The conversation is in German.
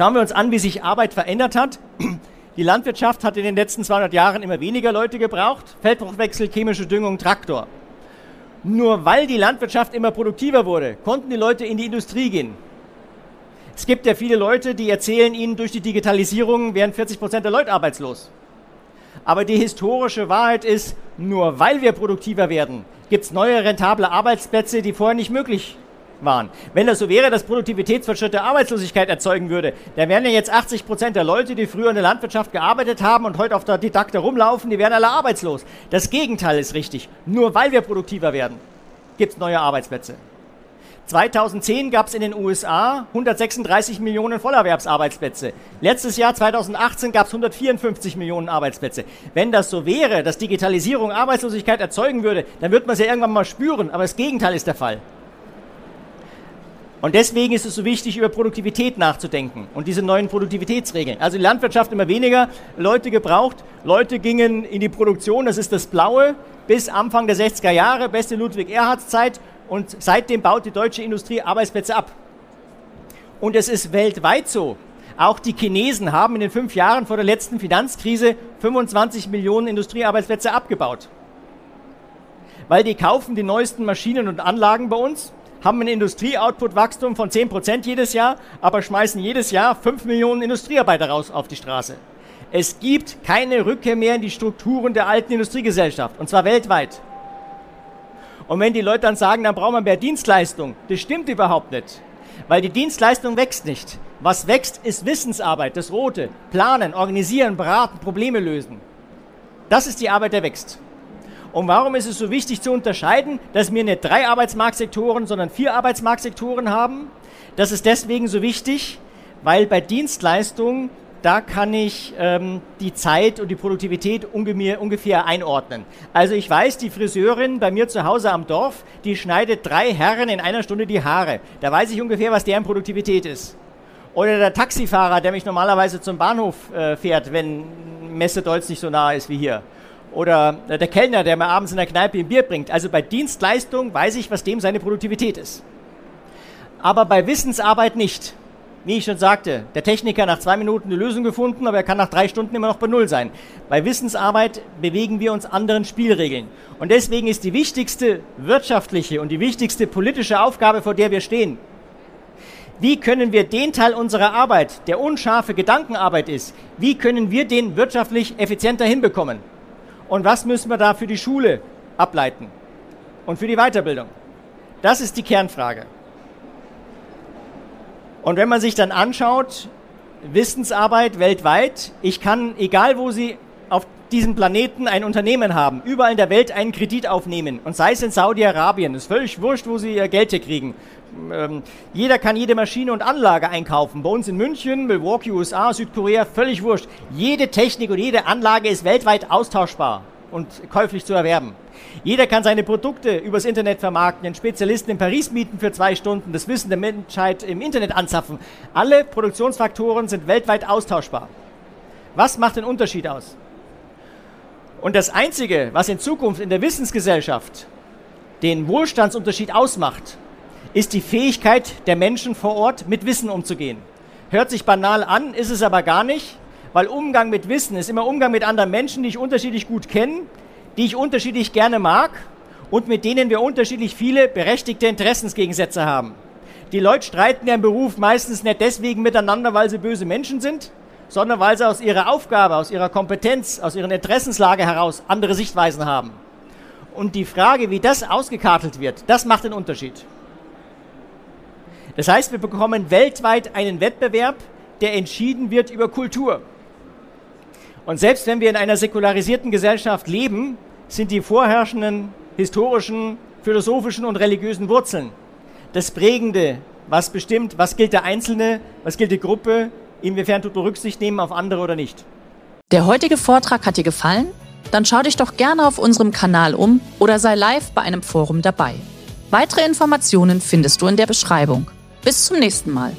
Schauen wir uns an, wie sich Arbeit verändert hat. Die Landwirtschaft hat in den letzten 200 Jahren immer weniger Leute gebraucht. Feldbruchwechsel, chemische Düngung, Traktor. Nur weil die Landwirtschaft immer produktiver wurde, konnten die Leute in die Industrie gehen. Es gibt ja viele Leute, die erzählen ihnen, durch die Digitalisierung wären 40 Prozent der Leute arbeitslos. Aber die historische Wahrheit ist, nur weil wir produktiver werden, gibt es neue rentable Arbeitsplätze, die vorher nicht möglich waren. Wenn das so wäre, dass Produktivitätsfortschritte Arbeitslosigkeit erzeugen würde, dann wären ja jetzt 80 Prozent der Leute, die früher in der Landwirtschaft gearbeitet haben und heute auf der Didakte rumlaufen, die wären alle arbeitslos. Das Gegenteil ist richtig. Nur weil wir produktiver werden, gibt es neue Arbeitsplätze. 2010 gab es in den USA 136 Millionen Vollerwerbsarbeitsplätze. Letztes Jahr, 2018, gab es 154 Millionen Arbeitsplätze. Wenn das so wäre, dass Digitalisierung Arbeitslosigkeit erzeugen würde, dann wird man es ja irgendwann mal spüren. Aber das Gegenteil ist der Fall. Und deswegen ist es so wichtig, über Produktivität nachzudenken und diese neuen Produktivitätsregeln. Also die Landwirtschaft immer weniger Leute gebraucht. Leute gingen in die Produktion, das ist das Blaue, bis Anfang der 60er Jahre, beste Ludwig-Erhards-Zeit. Und seitdem baut die deutsche Industrie Arbeitsplätze ab. Und es ist weltweit so. Auch die Chinesen haben in den fünf Jahren vor der letzten Finanzkrise 25 Millionen Industriearbeitsplätze abgebaut. Weil die kaufen die neuesten Maschinen und Anlagen bei uns, haben ein Industrieoutput-Wachstum von 10% jedes Jahr, aber schmeißen jedes Jahr 5 Millionen Industriearbeiter raus auf die Straße. Es gibt keine Rückkehr mehr in die Strukturen der alten Industriegesellschaft, und zwar weltweit. Und wenn die Leute dann sagen, dann brauchen wir mehr Dienstleistung, das stimmt überhaupt nicht. Weil die Dienstleistung wächst nicht. Was wächst, ist Wissensarbeit, das Rote. Planen, organisieren, beraten, Probleme lösen. Das ist die Arbeit, der wächst. Und warum ist es so wichtig zu unterscheiden, dass wir nicht drei Arbeitsmarktsektoren, sondern vier Arbeitsmarktsektoren haben? Das ist deswegen so wichtig, weil bei Dienstleistungen da kann ich ähm, die Zeit und die Produktivität ungefähr, ungefähr einordnen. Also ich weiß, die Friseurin bei mir zu Hause am Dorf, die schneidet drei Herren in einer Stunde die Haare. Da weiß ich ungefähr, was deren Produktivität ist. Oder der Taxifahrer, der mich normalerweise zum Bahnhof äh, fährt, wenn Messe Deutsch nicht so nah ist wie hier. Oder äh, der Kellner, der mir abends in der Kneipe ein Bier bringt. Also bei Dienstleistung weiß ich, was dem seine Produktivität ist. Aber bei Wissensarbeit nicht. Wie ich schon sagte, der Techniker nach zwei Minuten eine Lösung gefunden, aber er kann nach drei Stunden immer noch bei Null sein. Bei Wissensarbeit bewegen wir uns anderen Spielregeln. Und deswegen ist die wichtigste wirtschaftliche und die wichtigste politische Aufgabe, vor der wir stehen, wie können wir den Teil unserer Arbeit, der unscharfe Gedankenarbeit ist, wie können wir den wirtschaftlich effizienter hinbekommen? Und was müssen wir da für die Schule ableiten und für die Weiterbildung? Das ist die Kernfrage. Und wenn man sich dann anschaut, Wissensarbeit weltweit, ich kann, egal wo Sie auf diesem Planeten ein Unternehmen haben, überall in der Welt einen Kredit aufnehmen und sei es in Saudi-Arabien, ist völlig wurscht, wo Sie Ihr Geld hier kriegen. Ähm, jeder kann jede Maschine und Anlage einkaufen. Bei uns in München, Milwaukee, USA, Südkorea, völlig wurscht. Jede Technik und jede Anlage ist weltweit austauschbar und käuflich zu erwerben. Jeder kann seine Produkte übers Internet vermarkten, den Spezialisten in Paris mieten für zwei Stunden, das Wissen der Menschheit im Internet anzapfen. Alle Produktionsfaktoren sind weltweit austauschbar. Was macht den Unterschied aus? Und das Einzige, was in Zukunft in der Wissensgesellschaft den Wohlstandsunterschied ausmacht, ist die Fähigkeit der Menschen vor Ort, mit Wissen umzugehen. Hört sich banal an, ist es aber gar nicht, weil Umgang mit Wissen ist immer Umgang mit anderen Menschen, die ich unterschiedlich gut kenne, die ich unterschiedlich gerne mag und mit denen wir unterschiedlich viele berechtigte Interessensgegensätze haben. Die Leute streiten ja im Beruf meistens nicht deswegen miteinander, weil sie böse Menschen sind, sondern weil sie aus ihrer Aufgabe, aus ihrer Kompetenz, aus ihrer Interessenslage heraus andere Sichtweisen haben. Und die Frage, wie das ausgekartelt wird, das macht den Unterschied. Das heißt, wir bekommen weltweit einen Wettbewerb, der entschieden wird über Kultur. Und selbst wenn wir in einer säkularisierten Gesellschaft leben, sind die vorherrschenden historischen, philosophischen und religiösen Wurzeln das Prägende, was bestimmt, was gilt der Einzelne, was gilt die Gruppe, inwiefern tut man Rücksicht nehmen auf andere oder nicht. Der heutige Vortrag hat dir gefallen? Dann schau dich doch gerne auf unserem Kanal um oder sei live bei einem Forum dabei. Weitere Informationen findest du in der Beschreibung. Bis zum nächsten Mal.